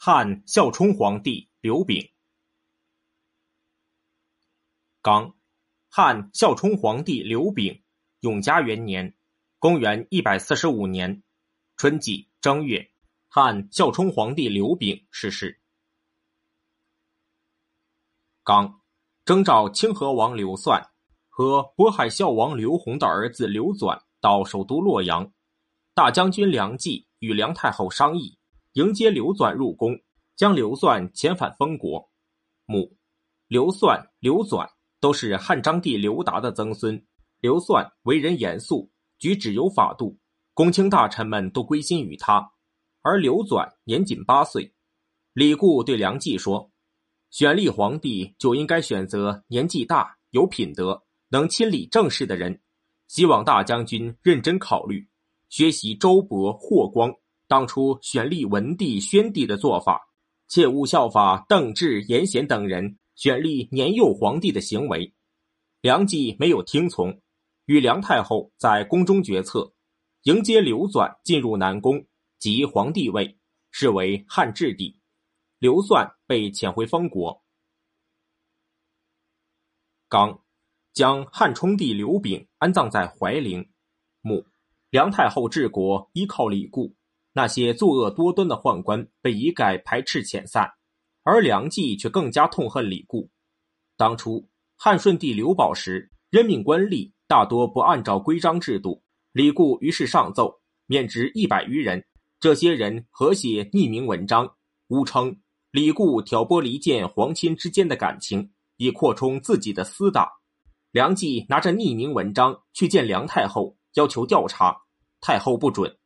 汉孝冲皇帝刘炳。刚，汉孝冲皇帝刘炳，永嘉元年，公元一百四十五年春季正月，汉孝冲皇帝刘炳逝世。刚，征召清河王刘算和渤海孝王刘宏的儿子刘纂到首都洛阳，大将军梁冀与梁太后商议。迎接刘纂入宫，将刘算遣返封国。母刘算、刘纂都是汉章帝刘达的曾孙。刘算为人严肃，举止有法度，公卿大臣们都归心于他。而刘纂年仅八岁。李固对梁冀说：“选立皇帝就应该选择年纪大、有品德、能亲理政事的人。希望大将军认真考虑，学习周勃、霍光。”当初选立文帝、宣帝的做法，切勿效法邓志、严显等人选立年幼皇帝的行为。梁冀没有听从，与梁太后在宫中决策，迎接刘纂进入南宫，即皇帝位，是为汉质帝。刘算被遣回封国。刚，将汉冲帝刘炳安葬在怀陵。墓，梁太后治国依靠李固。那些作恶多端的宦官被一概排斥遣散，而梁冀却更加痛恨李固。当初汉顺帝刘保时任命官吏大多不按照规章制度，李固于是上奏免职一百余人。这些人合写匿名文章，诬称李固挑拨离间皇亲之间的感情，以扩充自己的私党。梁冀拿着匿名文章去见梁太后，要求调查，太后不准。